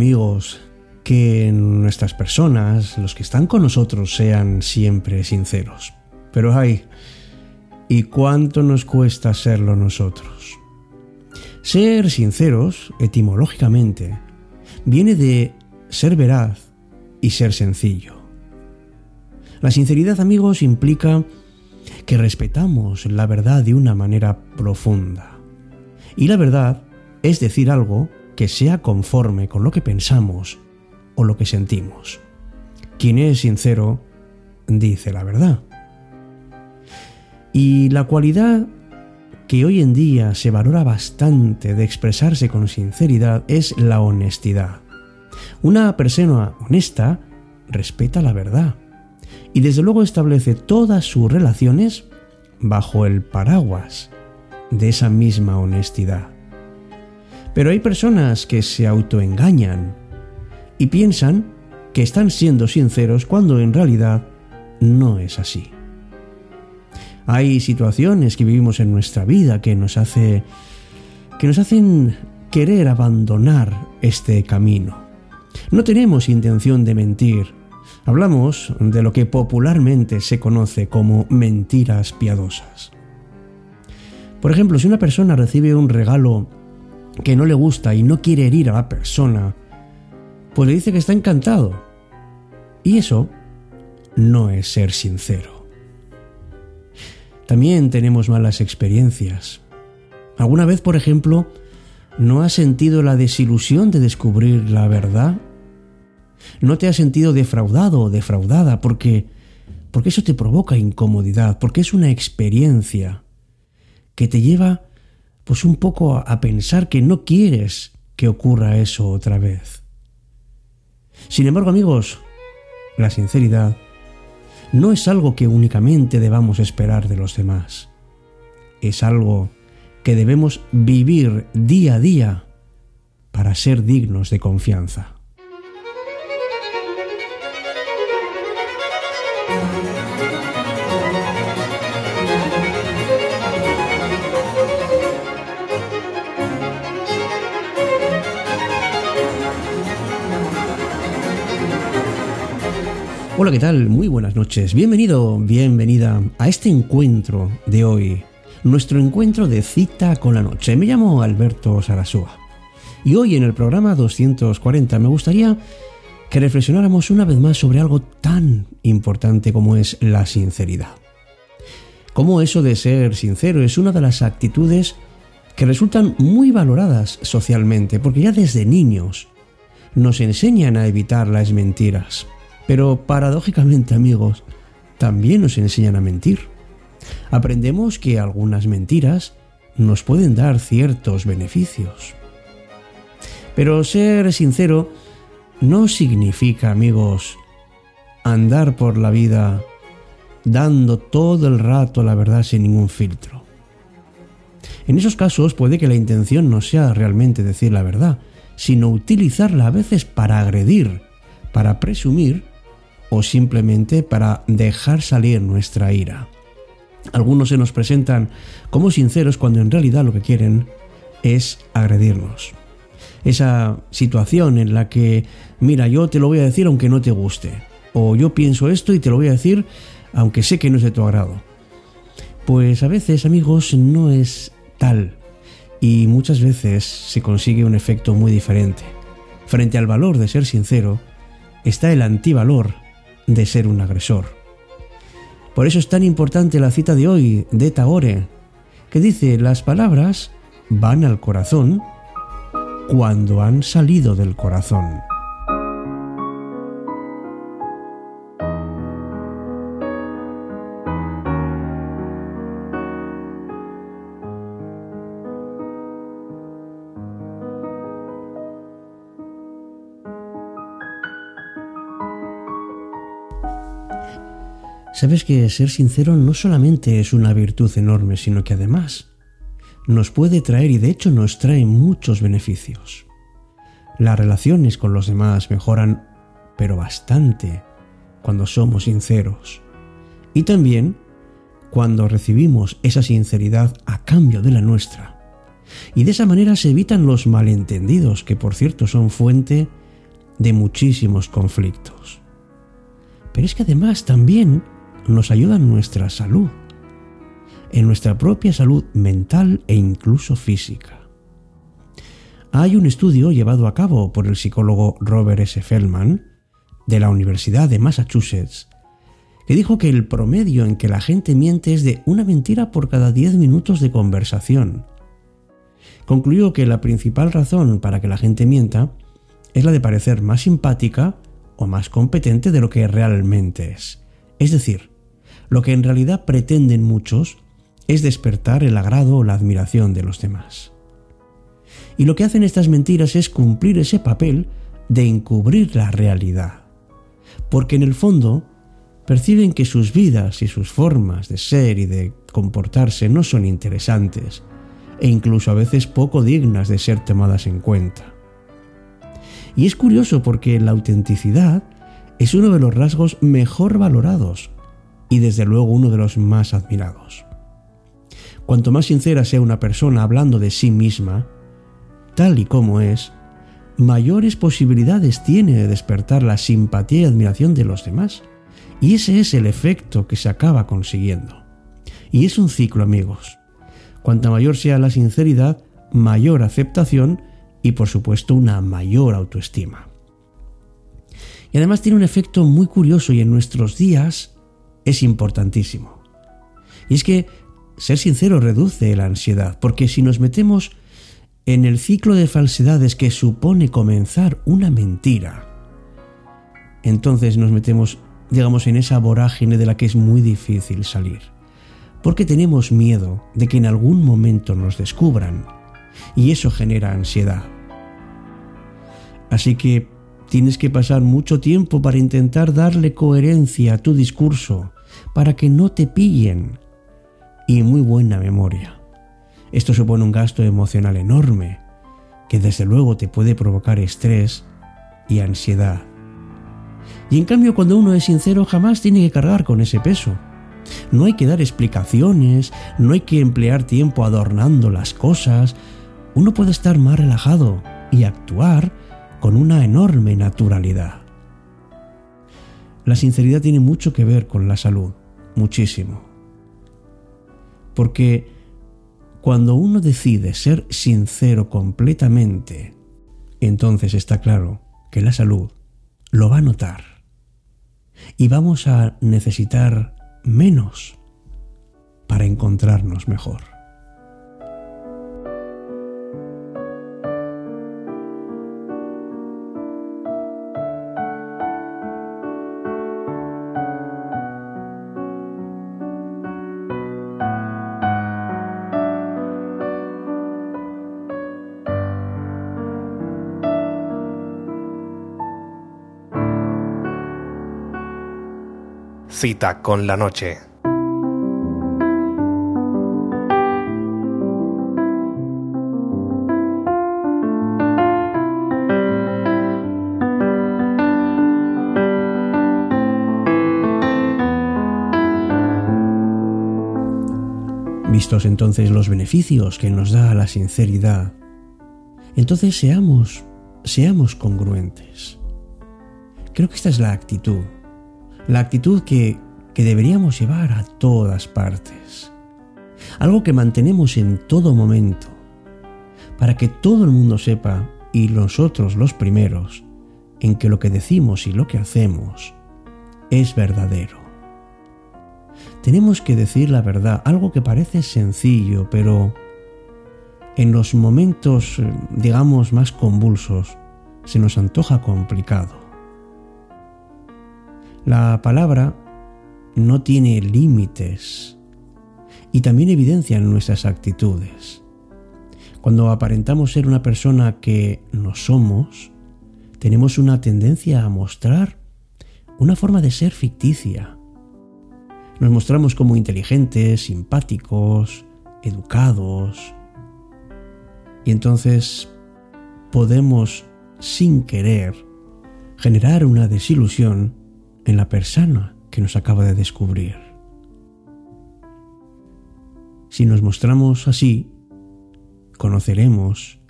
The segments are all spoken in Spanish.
amigos, que nuestras personas, los que están con nosotros, sean siempre sinceros. Pero ay, ¿y cuánto nos cuesta serlo nosotros? Ser sinceros, etimológicamente, viene de ser veraz y ser sencillo. La sinceridad, amigos, implica que respetamos la verdad de una manera profunda. Y la verdad es decir algo que sea conforme con lo que pensamos o lo que sentimos. Quien es sincero dice la verdad. Y la cualidad que hoy en día se valora bastante de expresarse con sinceridad es la honestidad. Una persona honesta respeta la verdad y desde luego establece todas sus relaciones bajo el paraguas de esa misma honestidad. Pero hay personas que se autoengañan y piensan que están siendo sinceros cuando en realidad no es así. Hay situaciones que vivimos en nuestra vida que nos hace que nos hacen querer abandonar este camino. No tenemos intención de mentir. Hablamos de lo que popularmente se conoce como mentiras piadosas. Por ejemplo, si una persona recibe un regalo que no le gusta y no quiere herir a la persona, pues le dice que está encantado. Y eso no es ser sincero. También tenemos malas experiencias. ¿Alguna vez, por ejemplo, no has sentido la desilusión de descubrir la verdad? ¿No te has sentido defraudado o defraudada porque porque eso te provoca incomodidad, porque es una experiencia que te lleva pues un poco a pensar que no quieres que ocurra eso otra vez. Sin embargo, amigos, la sinceridad no es algo que únicamente debamos esperar de los demás. Es algo que debemos vivir día a día para ser dignos de confianza. Hola, ¿qué tal? Muy buenas noches. Bienvenido, bienvenida a este encuentro de hoy, nuestro encuentro de cita con la noche. Me llamo Alberto Sarasúa y hoy en el programa 240 me gustaría que reflexionáramos una vez más sobre algo tan importante como es la sinceridad. Cómo eso de ser sincero es una de las actitudes que resultan muy valoradas socialmente, porque ya desde niños nos enseñan a evitar las mentiras. Pero paradójicamente, amigos, también nos enseñan a mentir. Aprendemos que algunas mentiras nos pueden dar ciertos beneficios. Pero ser sincero no significa, amigos, andar por la vida dando todo el rato la verdad sin ningún filtro. En esos casos puede que la intención no sea realmente decir la verdad, sino utilizarla a veces para agredir, para presumir o simplemente para dejar salir nuestra ira. Algunos se nos presentan como sinceros cuando en realidad lo que quieren es agredirnos. Esa situación en la que, mira, yo te lo voy a decir aunque no te guste, o yo pienso esto y te lo voy a decir aunque sé que no es de tu agrado. Pues a veces, amigos, no es tal y muchas veces se consigue un efecto muy diferente. Frente al valor de ser sincero está el antivalor de ser un agresor. Por eso es tan importante la cita de hoy de Tagore, que dice, las palabras van al corazón cuando han salido del corazón. Sabes que ser sincero no solamente es una virtud enorme, sino que además nos puede traer y de hecho nos trae muchos beneficios. Las relaciones con los demás mejoran, pero bastante, cuando somos sinceros. Y también cuando recibimos esa sinceridad a cambio de la nuestra. Y de esa manera se evitan los malentendidos, que por cierto son fuente de muchísimos conflictos. Pero es que además también nos ayuda en nuestra salud, en nuestra propia salud mental e incluso física. Hay un estudio llevado a cabo por el psicólogo Robert S. Feldman de la Universidad de Massachusetts que dijo que el promedio en que la gente miente es de una mentira por cada 10 minutos de conversación. Concluyó que la principal razón para que la gente mienta es la de parecer más simpática o más competente de lo que realmente es. Es decir, lo que en realidad pretenden muchos es despertar el agrado o la admiración de los demás. Y lo que hacen estas mentiras es cumplir ese papel de encubrir la realidad. Porque en el fondo perciben que sus vidas y sus formas de ser y de comportarse no son interesantes e incluso a veces poco dignas de ser tomadas en cuenta. Y es curioso porque la autenticidad es uno de los rasgos mejor valorados y desde luego uno de los más admirados. Cuanto más sincera sea una persona hablando de sí misma, tal y como es, mayores posibilidades tiene de despertar la simpatía y admiración de los demás. Y ese es el efecto que se acaba consiguiendo. Y es un ciclo, amigos. Cuanta mayor sea la sinceridad, mayor aceptación y por supuesto una mayor autoestima. Y además tiene un efecto muy curioso y en nuestros días es importantísimo. Y es que ser sincero reduce la ansiedad, porque si nos metemos en el ciclo de falsedades que supone comenzar una mentira, entonces nos metemos digamos, en esa vorágine de la que es muy difícil salir. Porque tenemos miedo de que en algún momento nos descubran y eso genera ansiedad. Así que tienes que pasar mucho tiempo para intentar darle coherencia a tu discurso, para que no te pillen. Y muy buena memoria. Esto supone un gasto emocional enorme, que desde luego te puede provocar estrés y ansiedad. Y en cambio cuando uno es sincero jamás tiene que cargar con ese peso. No hay que dar explicaciones, no hay que emplear tiempo adornando las cosas. Uno puede estar más relajado y actuar con una enorme naturalidad. La sinceridad tiene mucho que ver con la salud, muchísimo. Porque cuando uno decide ser sincero completamente, entonces está claro que la salud lo va a notar y vamos a necesitar menos para encontrarnos mejor. Cita con la noche. Vistos entonces los beneficios que nos da la sinceridad, entonces seamos, seamos congruentes. Creo que esta es la actitud la actitud que, deberíamos llevar a todas partes. Algo que mantenemos en todo momento, para que todo el mundo sepa, y nosotros los primeros, en que lo que decimos y lo que hacemos es verdadero. Tenemos que decir la verdad, algo que parece sencillo, pero en los momentos, digamos, más convulsos, se nos antoja complicado. La palabra no tiene límites y también evidencia nuestras actitudes. Cuando aparentamos ser una persona que no somos, tenemos una tendencia a mostrar una forma de ser ficticia. Nos mostramos como inteligentes, simpáticos, educados. Y entonces podemos, sin querer, generar una desilusión en la persona que nos acaba de descubrir. Si nos mostramos así, conoceremos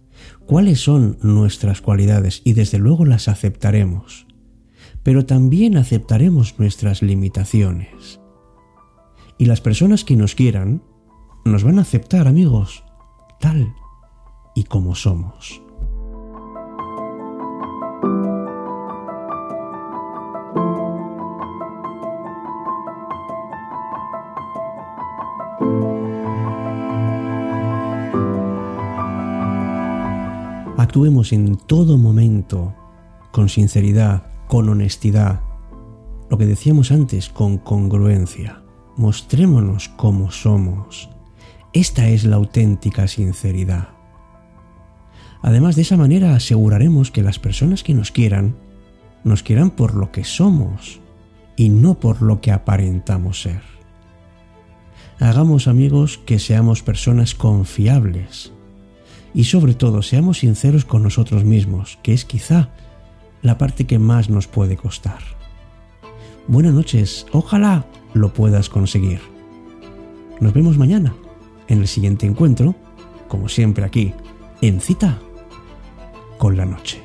cuáles son nuestras cualidades y desde luego las aceptaremos, pero también aceptaremos nuestras limitaciones. Y las personas que nos quieran nos van a aceptar, amigos, tal y como somos. Actuemos en todo momento con sinceridad, con honestidad. Lo que decíamos antes, con congruencia. Mostrémonos como somos. Esta es la auténtica sinceridad. Además, de esa manera aseguraremos que las personas que nos quieran, nos quieran por lo que somos y no por lo que aparentamos ser. Hagamos amigos que seamos personas confiables y sobre todo seamos sinceros con nosotros mismos, que es quizá la parte que más nos puede costar. Buenas noches, ojalá lo puedas conseguir. Nos vemos mañana en el siguiente encuentro, como siempre aquí, en cita con la noche.